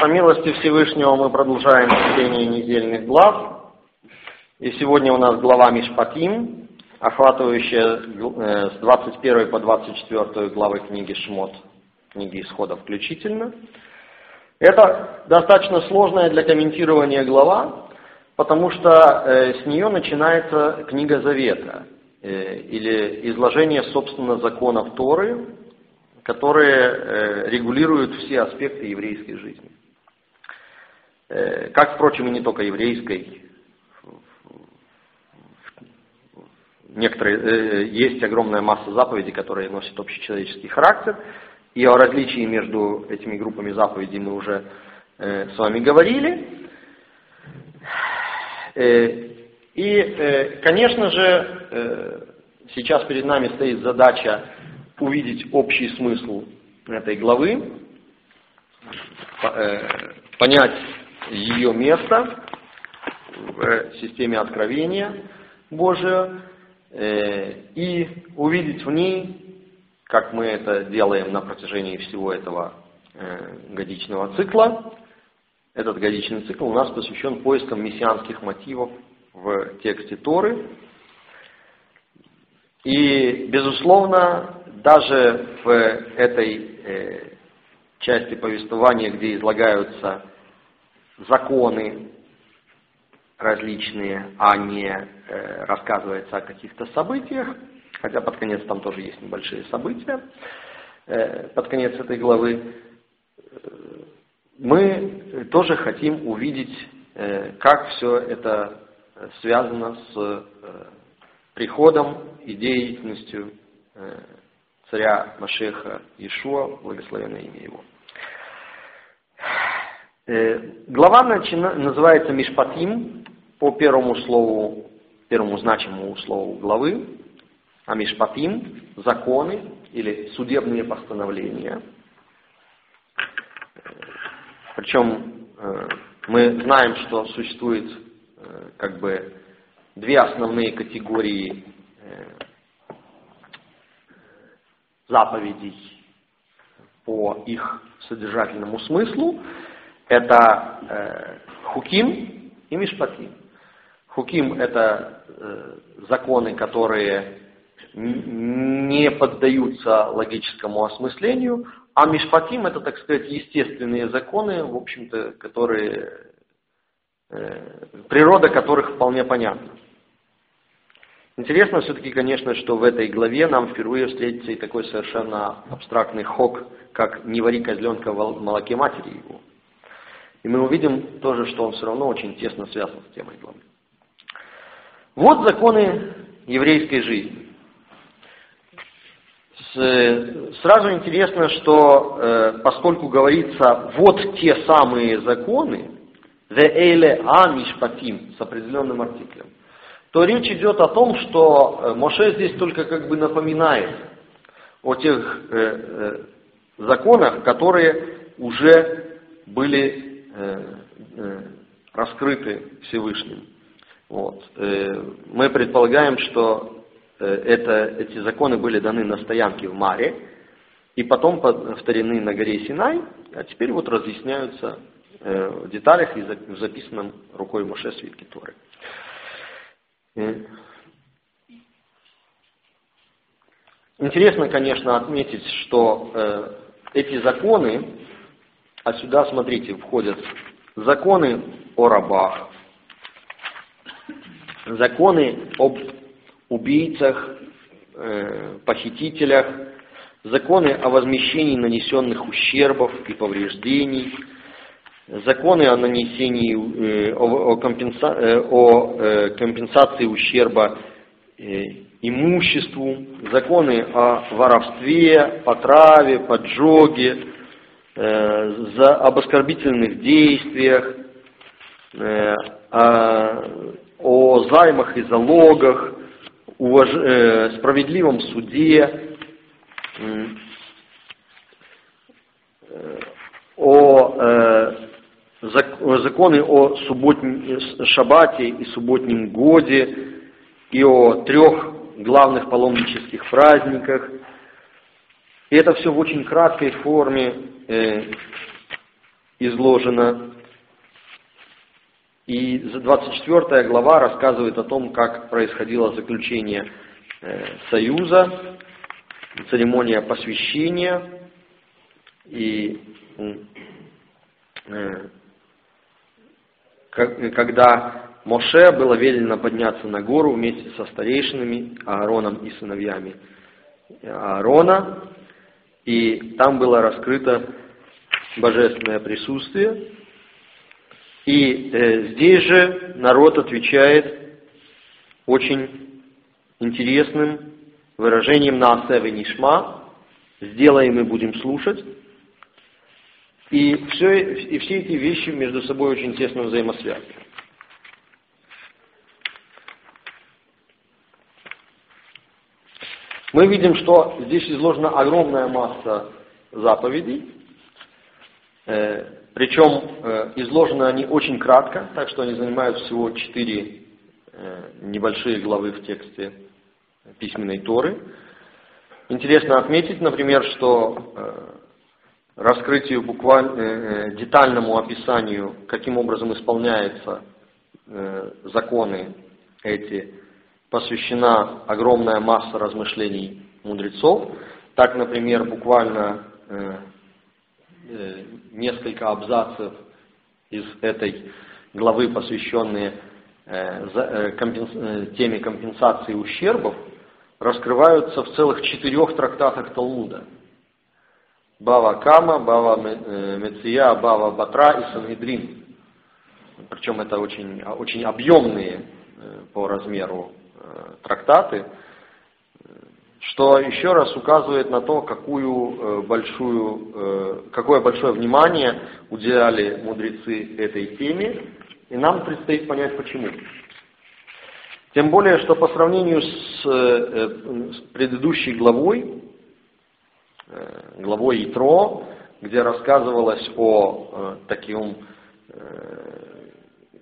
По милости Всевышнего мы продолжаем чтение недельных глав. И сегодня у нас глава Мишпатим, охватывающая э, с 21 по 24 главы книги Шмот, книги Исхода включительно. Это достаточно сложная для комментирования глава, потому что э, с нее начинается книга Завета, э, или изложение, собственно, законов Торы, которые регулируют все аспекты еврейской жизни. Как, впрочем, и не только еврейской, некоторые, э, есть огромная масса заповедей, которые носят общечеловеческий характер, и о различии между этими группами заповедей мы уже э, с вами говорили. Э, и, э, конечно же, э, сейчас перед нами стоит задача увидеть общий смысл этой главы, э, понять ее место в системе откровения Божия, Э, и увидеть в ней, как мы это делаем на протяжении всего этого э, годичного цикла, этот годичный цикл у нас посвящен поискам мессианских мотивов в тексте Торы. И, безусловно, даже в этой э, части повествования, где излагаются законы различные, а не э, рассказывается о каких-то событиях, хотя под конец там тоже есть небольшие события, э, под конец этой главы, э, мы тоже хотим увидеть, э, как все это связано с э, приходом и деятельностью э, царя Машеха Ишуа, благословенное имя его. Э, глава называется Мишпатим, по первому слову, первому значимому слову главы, Амишпатим, законы или судебные постановления. Причем э, мы знаем, что существует э, как бы две основные категории заповедей по их содержательному смыслу. Это хуким и мишпатим. Хуким – это э, законы, которые не поддаются логическому осмыслению, а мишпатим – это, так сказать, естественные законы, в общем-то, которые, э, природа которых вполне понятна. Интересно все-таки, конечно, что в этой главе нам впервые встретится и такой совершенно абстрактный хок, как «не вари козленка в молоке матери его». И мы увидим тоже, что он все равно очень тесно связан с темой главы. Вот законы еврейской жизни. Сразу интересно, что э, поскольку говорится вот те самые законы, the эйле а мишпатим с определенным артиклем, то речь идет о том, что э, Моше здесь только как бы напоминает о тех э, законах, которые уже были раскрыты Всевышним. Вот. Э, мы предполагаем, что э, это, эти законы были даны на стоянке в Маре, и потом повторены на горе Синай, а теперь вот разъясняются э, в деталях и в записанном рукой Моше свитке Торы. Интересно, конечно, отметить, что эти законы, а сюда, смотрите, входят законы о рабах, законы об убийцах, э, похитителях, законы о возмещении нанесенных ущербов и повреждений, законы о нанесении, э, о, о, компенса, э, о э, компенсации ущерба э, имуществу, законы о воровстве, потраве, поджоге, за, об оскорбительных действиях, э, о о займах и залогах, уваж... э, справедливом суде, э, о э, законы о субботнем, шабате и субботнем годе и о трех главных паломнических праздниках. И это все в очень краткой форме э, изложено. И 24 глава рассказывает о том, как происходило заключение э, союза, церемония посвящения и э, когда Моше было велено подняться на гору вместе со старейшинами Аароном и сыновьями Аарона, и там было раскрыто божественное присутствие. И э, здесь же народ отвечает очень интересным выражением на Асеве Нишма, сделаем и будем слушать. И все, и все эти вещи между собой очень тесно взаимосвязаны. Мы видим, что здесь изложена огромная масса заповедей, э, причем э, изложены они очень кратко, так что они занимают всего четыре э, небольшие главы в тексте письменной Торы. Интересно отметить, например, что раскрытию буквально детальному описанию, каким образом исполняются законы эти посвящена огромная масса размышлений мудрецов. Так, например, буквально э, э, несколько абзацев из этой главы, посвященные э, теме компенсации ущербов, раскрываются в целых четырех трактатах Талмуда. Бава Кама, Бава Меция, Бава Батра и Сангидрин. Причем это очень, очень объемные по размеру трактаты, что еще раз указывает на то, какую э, большую, э, какое большое внимание уделяли мудрецы этой теме, и нам предстоит понять почему. Тем более, что по сравнению с, с предыдущей главой, главой Итро, где рассказывалось о таком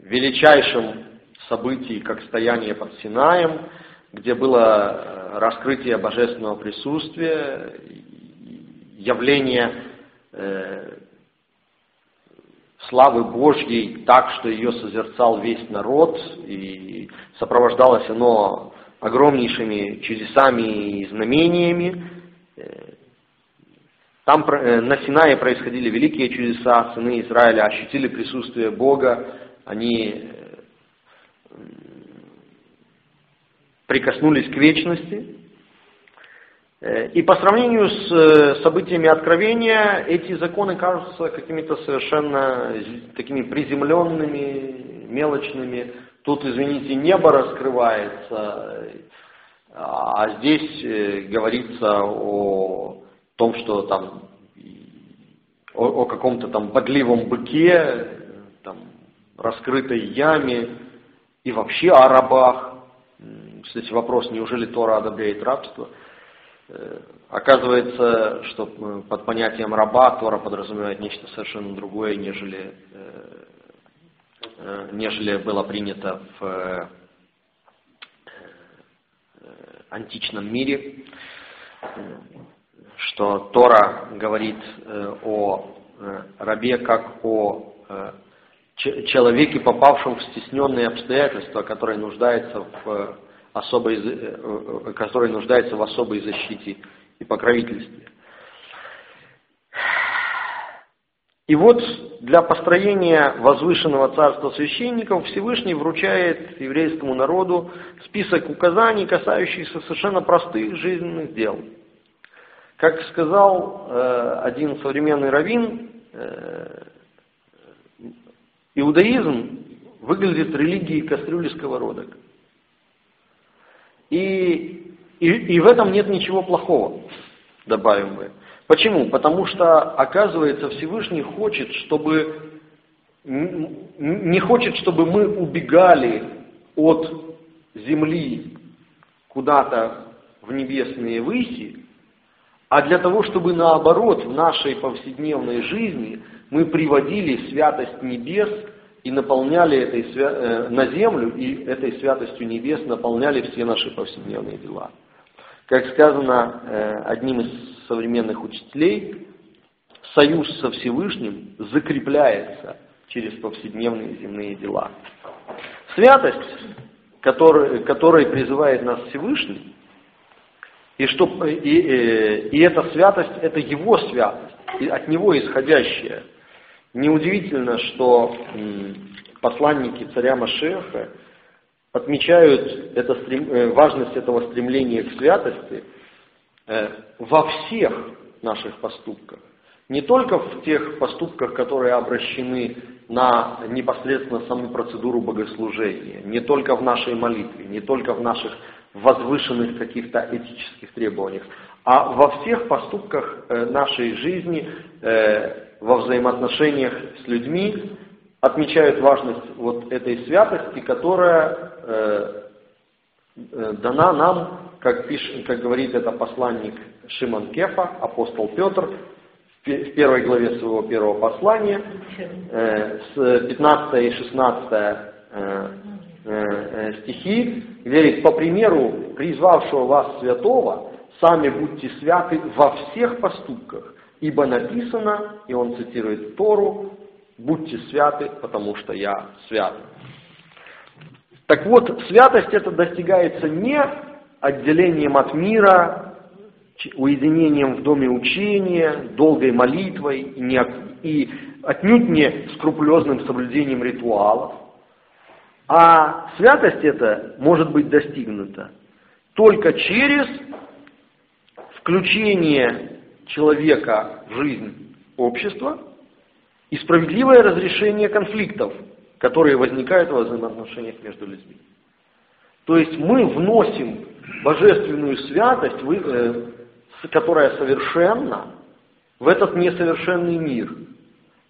величайшем событий, как стояние под Синаем, где было э, раскрытие божественного присутствия, явление э, славы Божьей так, что ее созерцал весь народ, и сопровождалось оно огромнейшими чудесами и знамениями. Э, там на Синае происходили великие чудеса, сыны Израиля ощутили присутствие Бога, они прикоснулись к вечности. Э, и по сравнению с э, событиями Откровения, эти законы кажутся какими-то совершенно такими приземленными, мелочными. Тут, извините, небо раскрывается, а здесь э, говорится о том, что там о, о каком-то там бодливом быке, там, раскрытой яме и вообще о рабах. Кстати, вопрос, неужели Тора одобряет рабство? Э, оказывается, что э, под понятием раба Тора подразумевает нечто совершенно другое, нежели, э, нежели было принято в античном мире, что Тора говорит о рабе как о человеке, попавшем в стесненные обстоятельства, который нуждается в особой, э, э, который нуждается в особой защите и покровительстве. И вот для построения возвышенного царства священников Всевышний вручает еврейскому народу список указаний, касающихся совершенно простых жизненных дел. Как сказал э, один современный раввин, э, иудаизм выглядит религией кастрюли сковородок. И, и, и в этом нет ничего плохого, добавим мы. Почему? Потому что, оказывается, Всевышний хочет, чтобы не хочет, чтобы мы убегали от земли куда-то в небесные выси, а для того, чтобы наоборот в нашей повседневной жизни мы приводили святость небес и наполняли этой свя... Э, на землю, и этой святостью небес наполняли все наши повседневные дела. Как сказано э, одним из современных учителей, союз со Всевышним закрепляется через повседневные земные дела. Святость, который, которой призывает нас Всевышний, и, что, и, и, э, и эта святость, это его святость, от него исходящая. Неудивительно, что посланники царя Машеха отмечают это, э, важность этого стремления к святости э, во всех наших поступках. Не только в тех поступках, которые обращены на непосредственно саму процедуру богослужения, не только в нашей молитве, не только в наших возвышенных каких-то этических требованиях, а во всех поступках э, нашей жизни, во взаимоотношениях с людьми, отмечают важность вот этой святости, которая э, э, дана нам, как, пишет, как говорит это посланник Шимон Кефа, апостол Петр, в первой главе своего первого послания, э, с 15 и 16 э, э, стихи, говорит, по примеру призвавшего вас святого, сами будьте святы во всех поступках, ибо написано, и он цитирует Тору, будьте святы, потому что я свят. Так вот, святость это достигается не отделением от мира, уединением в доме учения, долгой молитвой и, отнюдь не скрупулезным соблюдением ритуалов. А святость это может быть достигнута только через включение человека в жизнь общества и справедливое разрешение конфликтов, которые возникают в взаимоотношениях между людьми. То есть мы вносим божественную святость, э, которая совершенна, в этот несовершенный мир.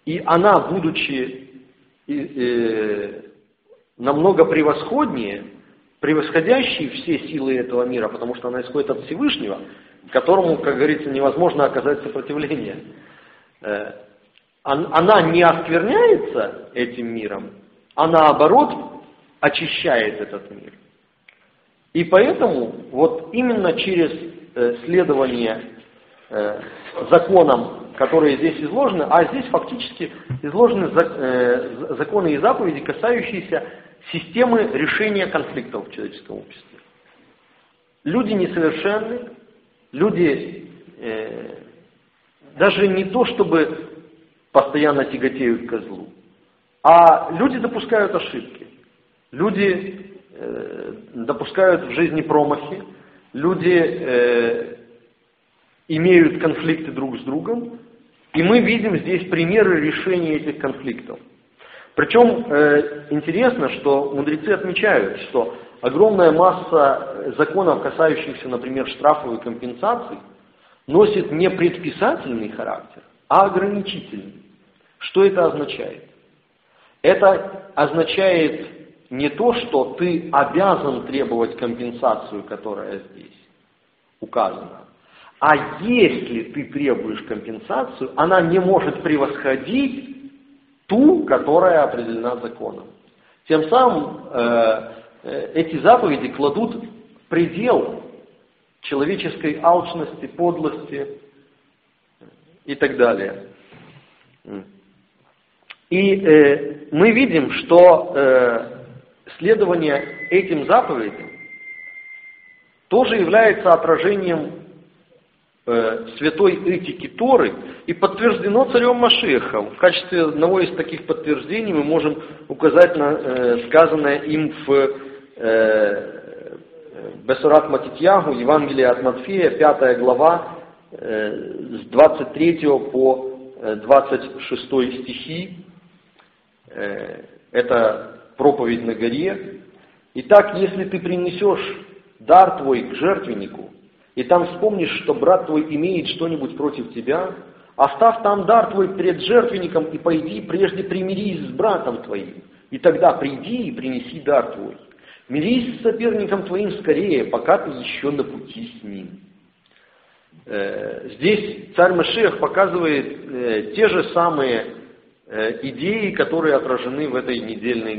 И она, будучи э, намного превосходнее, превосходящей все силы этого мира, потому что она исходит от Всевышнего, которому, как говорится, невозможно оказать сопротивление. Э, она не оскверняется этим миром, а наоборот очищает этот мир. И поэтому вот именно через э, следование э, законам, которые здесь изложены, а здесь фактически изложены законы и заповеди, касающиеся системы решения конфликтов в человеческом обществе. Люди несовершенны, люди даже не то, чтобы постоянно тяготеют к злу. А люди допускают ошибки. Люди э, допускают в жизни промахи. Люди э, имеют конфликты друг с другом. И мы видим здесь примеры решения этих конфликтов. Причем э, интересно, что мудрецы отмечают, что огромная масса законов, касающихся, например, штрафов и компенсаций, носит не предписательный характер, а ограничительный. Что это означает? Это означает не то, что ты обязан требовать компенсацию, которая здесь указана, а если ты требуешь компенсацию, она не может превосходить ту, которая определена законом. Тем самым э, э эти заповеди кладут предел человеческой алчности, подлости и так далее. И э, мы видим, что э, следование этим заповедям тоже является отражением святой этики Торы и подтверждено царем Машехом. В качестве одного из таких подтверждений мы можем указать на э, сказанное им в э, Бесурат Матитьягу, Евангелие от Матфея, 5 глава, э, с 23 по 26 э, стихи. Э, это проповедь на горе. Итак, если ты принесешь дар твой к жертвеннику, и там вспомнишь, что брат твой имеет что-нибудь против тебя, оставь там дар твой перед жертвенником и пойди прежде примирись с братом твоим, и тогда приди и принеси дар твой. Мирись с соперником твоим скорее, пока ты еще на пути с ним. Э, здесь царь Машех показывает э, те же самые Э, идеи, которые отражены в этой недельной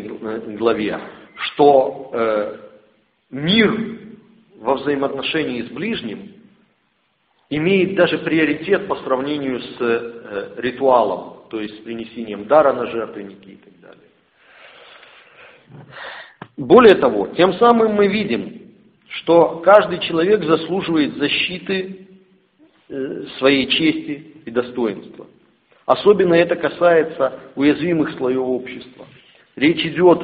главе, что мир во взаимоотношении с ближним имеет даже приоритет по сравнению с э, ритуалом, то есть с принесением дара на жертвенники и так далее. Более того, тем самым мы видим, что каждый человек заслуживает защиты э, своей чести и достоинства. Особенно это касается уязвимых слоев общества. Речь идет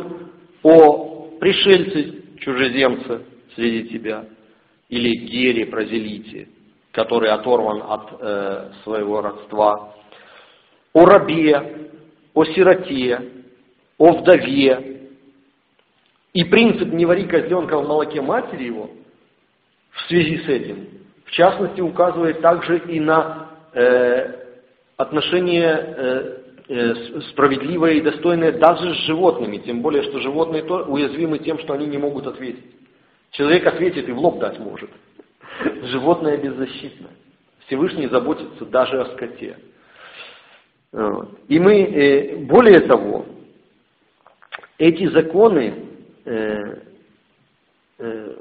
о пришельце, чужеземце среди тебя, или гере, прозелите, который оторван от э, своего родства, о рабе, о сироте, о вдове. И принцип «не вари козленка в молоке матери его» в связи с этим, в частности, указывает также и на э, отношение э, э, справедливое и достойное даже с животными, тем более, что животные то уязвимы тем, что они не могут ответить. Человек ответит и в лоб дать может. Животное беззащитно. Всевышний заботится даже о скоте. И мы, э, более того, эти законы э, э,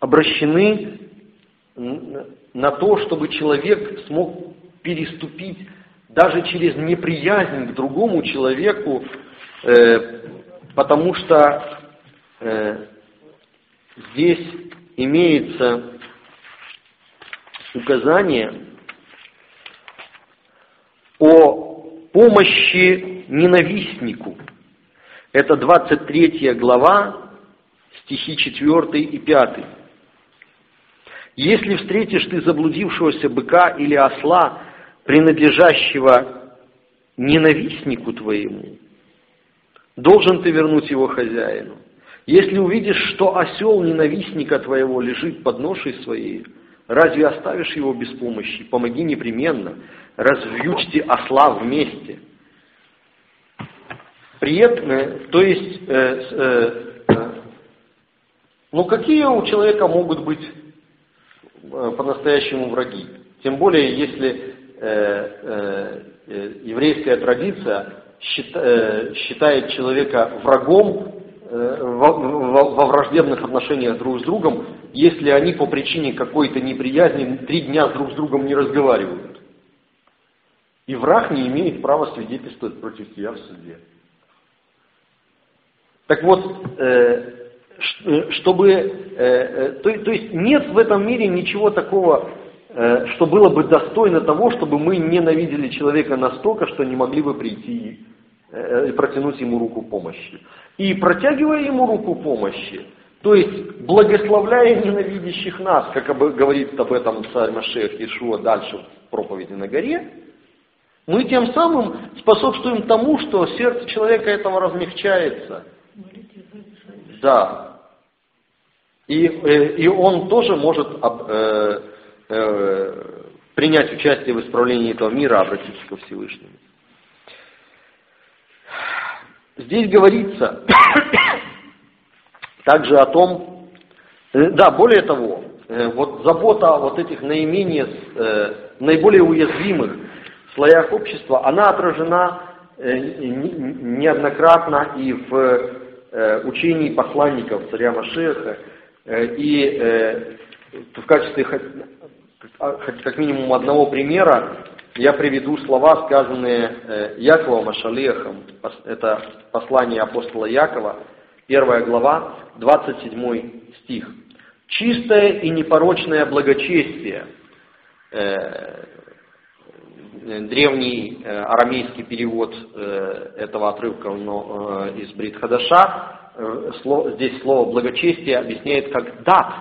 обращены на то, чтобы человек смог переступить даже через неприязнь к другому человеку, потому что здесь имеется указание о помощи ненавистнику. Это 23 глава, стихи 4 и 5. Если встретишь ты заблудившегося быка или осла, принадлежащего ненавистнику твоему, должен ты вернуть его хозяину. Если увидишь, что осел ненавистника твоего лежит под ношей своей, разве оставишь его без помощи? Помоги непременно, развьючьте осла вместе. При этом, э, то есть, э, э, э, ну какие у человека могут быть э, по-настоящему враги? Тем более, если э, еврейская традиция считает человека врагом Э, во враждебных отношениях друг с другом, если они по причине какой-то неприязни три дня друг с другом не разговаривают. И враг не имеет права свидетельствовать против тебя в суде. Так вот, э, э, чтобы, то, то есть нет в этом мире ничего такого, что было бы достойно того, чтобы мы ненавидели человека настолько, что не могли бы прийти и протянуть ему руку помощи. И протягивая ему руку помощи, то есть благословляя ненавидящих нас, как говорит об этом царь Машех Ишуа дальше в проповеди на горе, мы тем самым способствуем тому, что сердце человека этого размягчается. Да. И, э, и он тоже может э, э, принять участие в исправлении этого мира, обратиться ко Всевышнему. Здесь говорится также о том, э, да, более того, э, вот забота о вот этих наименее, э, наиболее уязвимых слоях общества, она отражена неоднократно и в учении посланников царя Машеха, и в качестве как минимум одного примера я приведу слова, сказанные э, Яковом Ашалехом. Это послание апостола Якова, первая глава, 27 стих. «Чистое и непорочное благочестие» э, древний э, арамейский перевод этого отрывка из Бритхадаша, здесь слово благочестие объясняет как дат,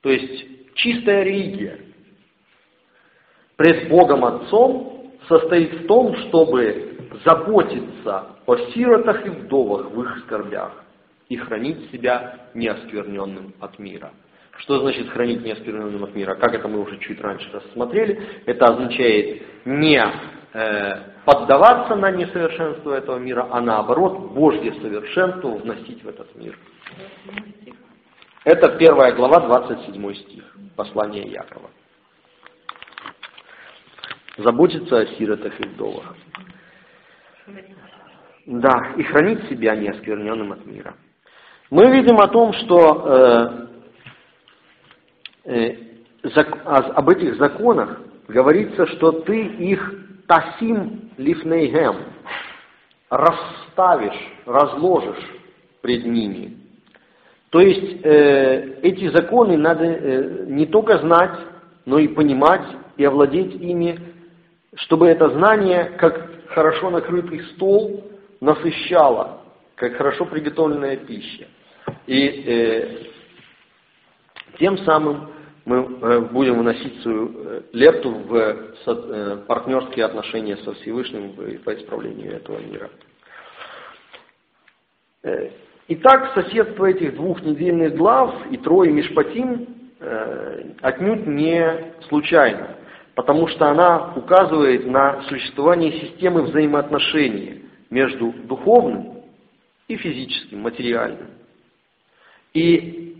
то есть чистая религия – пред Богом Отцом состоит в том, чтобы заботиться о сиротах и вдовах в их скорбях и хранить себя неоскверненным от мира. Что значит хранить неоскверненным от мира? Как это мы уже чуть раньше рассмотрели. Это означает не э, поддаваться на несовершенство этого мира, а наоборот Божье совершенство вносить в этот мир. Это первая глава, 27 стих, послание Якова заботиться о сиротах и вдовах. Да, и хранить себя неоскверненным от мира. Мы видим о том, что э, э, об этих законах говорится, что ты их тасим лифнейгем, расставишь, разложишь пред ними. То есть э, эти законы надо э, не только знать, но и понимать и овладеть ими, чтобы это знание, как хорошо накрытый стол, насыщало, как хорошо приготовленная пища. И э, тем самым мы э, будем вносить свою э, лепту в э, партнерские отношения со Всевышним по исправлению этого мира. Итак, соседство этих двух недельных глав и трое Мишпатим отнюдь не случайно, потому что она указывает на существование системы взаимоотношений между духовным и физическим, материальным. И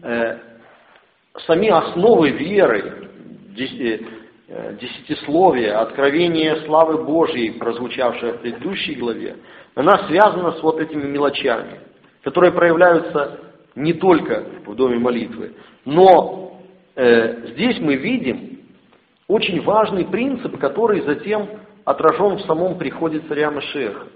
сами основы веры, э, десятисловие, откровение славы Божьей, прозвучавшее в предыдущей главе, она связана с вот этими мелочами, которые проявляются не только в доме молитвы, но э, здесь мы видим очень важный принцип, который затем отражен в самом приходе царя Машеха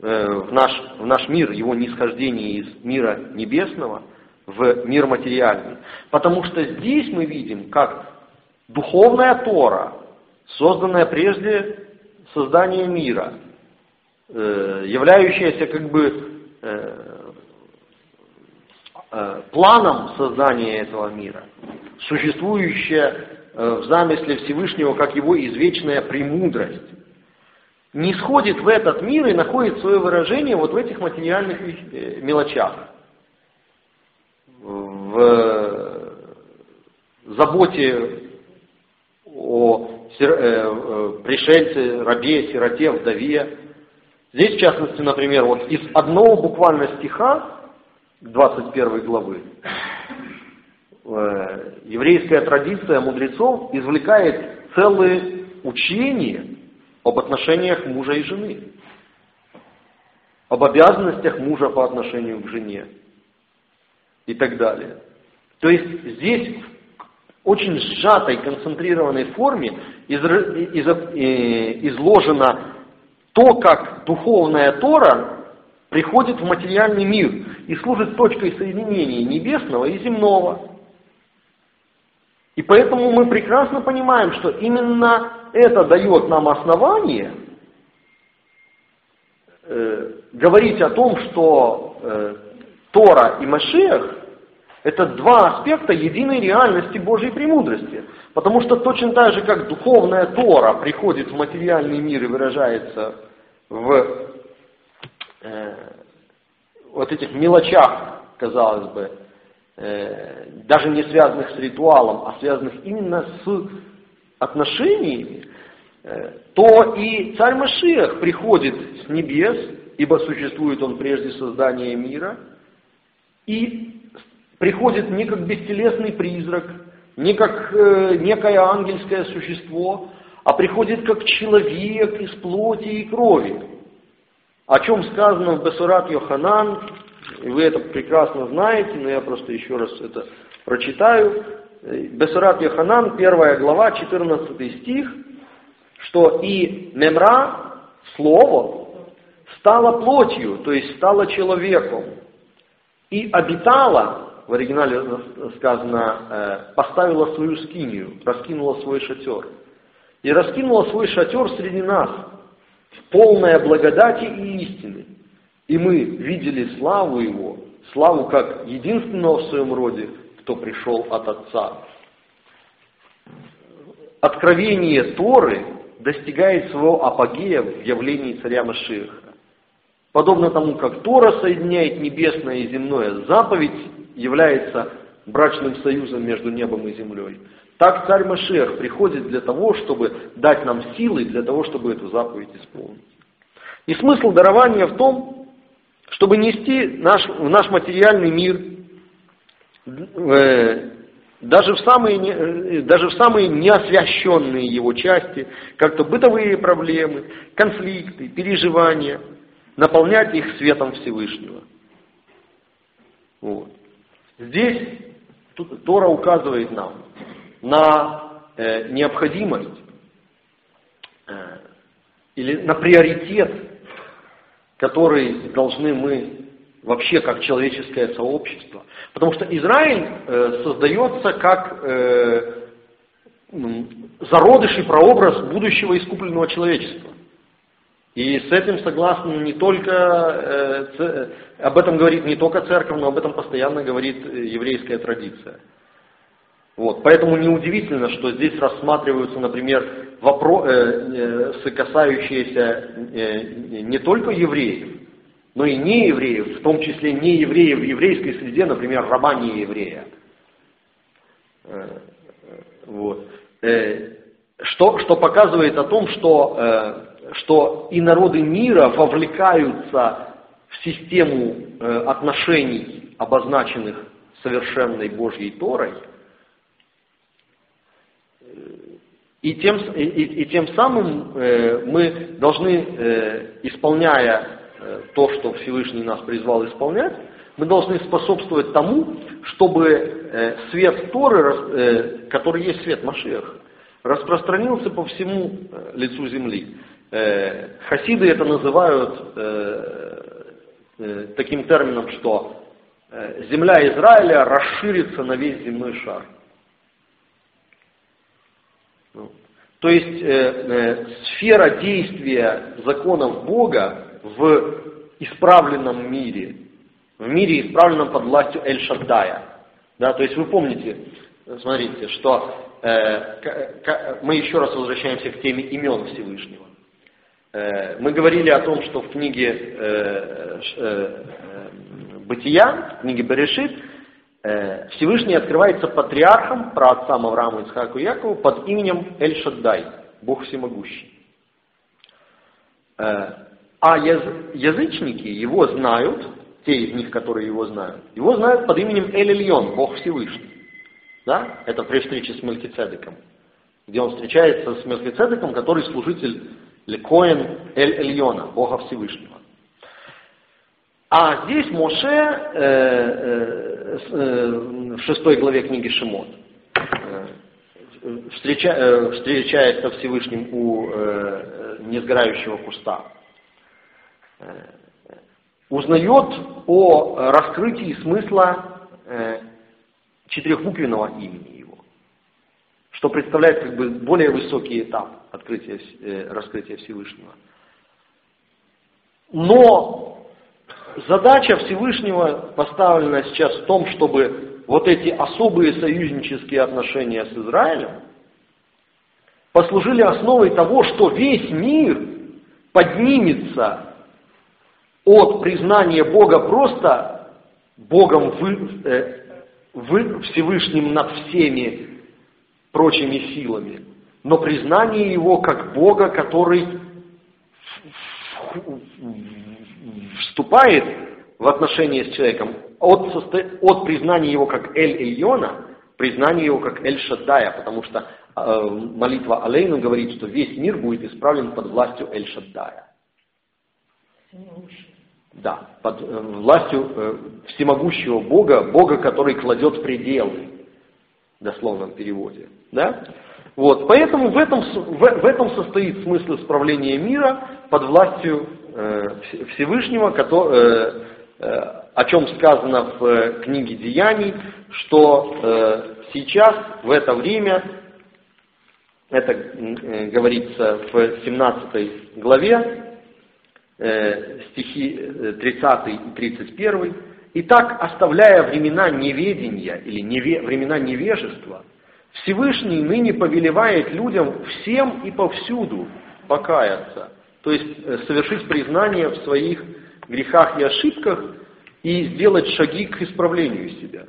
э, в, наш, в наш мир, его нисхождение из мира небесного – в мир материальный. Потому что здесь мы видим, как духовная Тора, созданная прежде создания мира, э, являющаяся как бы э, э, планом создания этого мира, существующая в замысле Всевышнего как его извечная премудрость, не сходит в этот мир и находит свое выражение вот в этих материальных мелочах. В э, заботе о э, э, пришельце, рабе, сироте, вдове. Здесь, в частности, например, вот из одного буквально стиха 21 главы еврейская традиция мудрецов извлекает целые учения об отношениях мужа и жены, об обязанностях мужа по отношению к жене, и так далее. То есть здесь в очень сжатой, концентрированной форме изложено то, как духовная Тора приходит в материальный мир и служит точкой соединения небесного и земного. И поэтому мы прекрасно понимаем, что именно это дает нам основание э, говорить о том, что э, Тора и Машех – это два аспекта единой реальности Божьей премудрости. Потому что точно так же, как духовная Тора приходит в материальный мир и выражается в э, вот этих мелочах, казалось бы, даже не связанных с ритуалом, а связанных именно с отношениями, э, то и царь Машиах приходит с небес, ибо существует он прежде создания мира – и приходит не как бестелесный призрак, не как э, некое ангельское существо, а приходит как человек из плоти и крови. О чем сказано в Бесурат Йоханан, и вы это прекрасно знаете, но я просто еще раз это прочитаю. Бесурат Йоханан, первая глава, 14 стих, что и Мемра, слово, стало плотью, то есть стало человеком и обитала, в оригинале сказано, э, поставила свою скинию, раскинула свой шатер. И раскинула свой шатер среди нас, полная благодати и истины. И мы видели славу Его, славу как единственного в своем роде, кто пришел от Отца. Откровение Торы достигает своего апогея в явлении царя Машиха. Подобно тому, как Тора соединяет небесное и земное, заповедь является брачным союзом между небом и землей. Так царь Машех приходит для того, чтобы дать нам силы, для того, чтобы эту заповедь исполнить. И смысл дарования в том, чтобы нести наш, в наш материальный мир э, даже, в самые, э, даже в самые неосвященные его части, как-то бытовые проблемы, конфликты, переживания – наполнять их светом Всевышнего. Вот. Здесь Тора указывает нам, на э, необходимость э, или на приоритет, который должны мы вообще как человеческое сообщество. Потому что Израиль э, создается как э, зародыш и прообраз будущего искупленного человечества. И с этим согласны не только, э, об этом говорит не только церковь, но об этом постоянно говорит еврейская традиция. Вот, поэтому неудивительно, что здесь рассматриваются, например, вопросы, э, касающиеся э, не только евреев, но и не евреев, в том числе не евреев в еврейской среде, например, раба не еврея. Э, вот. Э, что, что показывает о том, что, э, что и народы мира вовлекаются в систему отношений, обозначенных совершенной Божьей Торой, и тем, и, и тем самым мы должны, исполняя Э, то, что Всевышний нас призвал исполнять, мы должны способствовать тому, чтобы э, свет Торы, э, который есть свет Машех, распространился по всему лицу земли. Хасиды это называют таким термином, что земля Израиля расширится на весь земной шар. Ну, то есть сфера действия законов Бога в исправленном мире, в мире, исправленном под властью Эль-Шаддая. Да, то есть вы помните, смотрите, что э, мы еще раз возвращаемся к теме имен Всевышнего. Э, мы говорили о том, что в книге э, э, Бытия, в книге Берешит, э, Всевышний открывается патриархом, праотцам Аврааму, Ицхаку и Якову под именем Эль-Шаддай, Бог Всемогущий. Э, а язычники его знают, те из них, которые его знают, его знают под именем Эль-Ильон, Бог Всевышний. Да? Это при встрече с Мелькицедеком, где он встречается с Мелькицедеком, который служитель Лекоин Эль-Эльона, Бога Всевышнего. А здесь Моше э, э, э, в шестой главе книги Шимот э, встреча, э, встречается Всевышним у э, э несгорающего куста. Э, узнает о раскрытии смысла э, четырехбуквенного имени его, что представляет как бы более высокий этап открытия, э, раскрытия Всевышнего. Но задача Всевышнего поставлена сейчас в том, чтобы вот эти особые союзнические отношения с Израилем послужили основой того, что весь мир поднимется от признания Бога просто Богом вы, э, вы, Всевышним над всеми прочими силами, но признание Его как Бога, который вступает в отношения с человеком от, от признания Его как Эль-Эльона, признание Его как Эль-Шаддая, потому что э, молитва Алейну говорит, что весь мир будет исправлен под властью Эль-Шаддая. Да, под э, властью э, всемогущего Бога, Бога, который кладет пределы, в дословном переводе. Да? Вот, поэтому в этом, в, в этом состоит смысл исправления мира под властью Всевышнего, который, э, э, о чем сказано в э, книге Деяний, что э, сейчас, в это время, это э, говорится в 17 главе, Э, стихи 30 э, и 31. Итак, оставляя времена неведения или неве, времена невежества, Всевышний ныне повелевает людям всем и повсюду покаяться, то есть э, совершить признание в своих грехах и ошибках и сделать шаги к исправлению себя.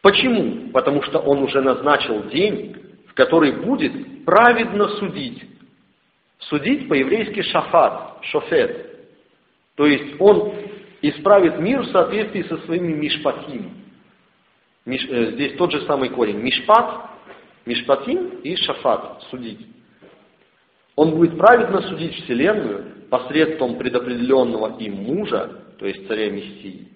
Почему? Потому что он уже назначил день, в который будет праведно судить. Судить по-еврейски шафат, шофет. То есть он исправит мир в соответствии со своими мишпатим. Миш, э, здесь тот же самый корень. Мишпат, мишпатим и шафат, судить. Он будет праведно судить Вселенную посредством предопределенного им мужа, то есть царя Мессии,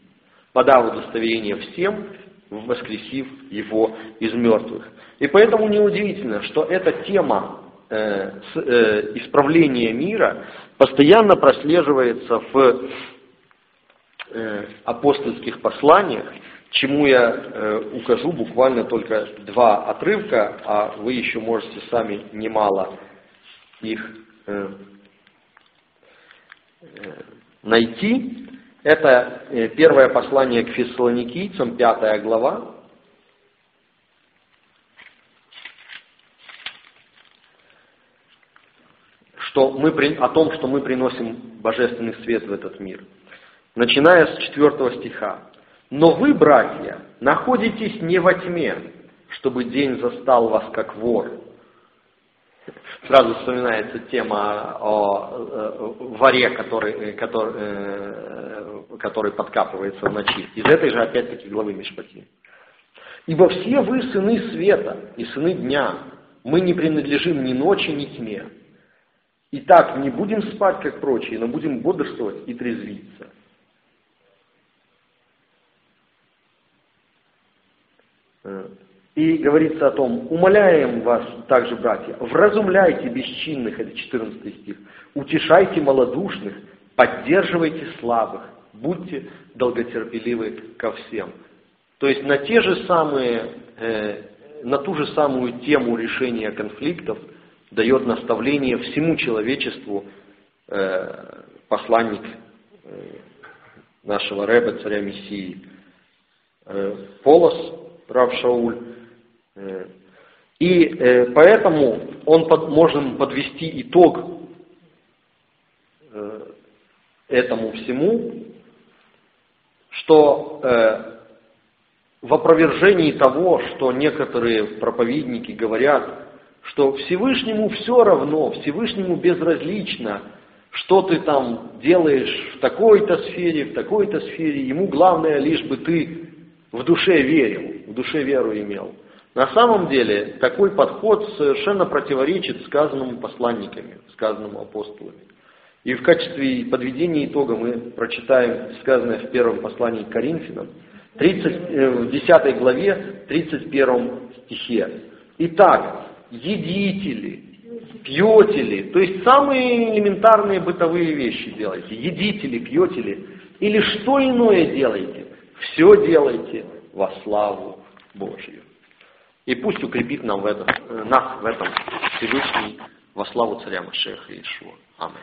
подав удостоверение всем воскресив его из мертвых. И поэтому неудивительно, что эта тема э, с, э, исправления мира постоянно прослеживается в э, апостольских посланиях, чему я э, укажу буквально только два отрывка, а вы еще можете сами немало их э, э, найти. Это э, первое послание к фессалоникийцам, пятая глава. Что мы, о том, что мы приносим божественный свет в этот мир. Начиная с четвертого стиха. «Но вы, братья, находитесь не во тьме, чтобы день застал вас как вор, Сразу вспоминается тема о э, воре, который, который, э, который подкапывается в ночи. Из этой же опять-таки главы Мишпати. Ибо все вы сыны света и сыны дня, мы не принадлежим ни ночи, ни тьме. Итак, не будем спать, как прочие, но будем бодрствовать и трезвиться. И говорится о том, умоляем вас также, братья, вразумляйте бесчинных, это 14 стих, утешайте малодушных, поддерживайте слабых, будьте долготерпеливы ко всем. То есть на те же самые, э, на ту же самую тему решения конфликтов дает наставление всему человечеству э, посланник э, нашего Рэба, царя Мессии э, Полос, прав Шауль, и э, поэтому он под, можем подвести итог э, этому всему, что в опровержении того, что некоторые проповедники говорят, что Всевышнему все равно, Всевышнему безразлично, что ты там делаешь в такой-то сфере, в такой-то сфере, ему главное лишь бы ты в душе верил, в душе веру имел. На самом деле такой подход совершенно противоречит сказанному посланниками, сказанному апостолами. И в качестве подведения итога мы прочитаем сказанное в первом послании к Коринфянам, 30, э, в 10 главе, 31 стихе. Итак, едите ли, пьете ли, то есть самые элементарные бытовые вещи делайте. Едите ли, пьете ли, или что иное делайте, все делайте во славу Божью. И пусть укрепит нам в этом, э, нас в этом Всевышний во славу Царя Машеха Иешуа. Аминь.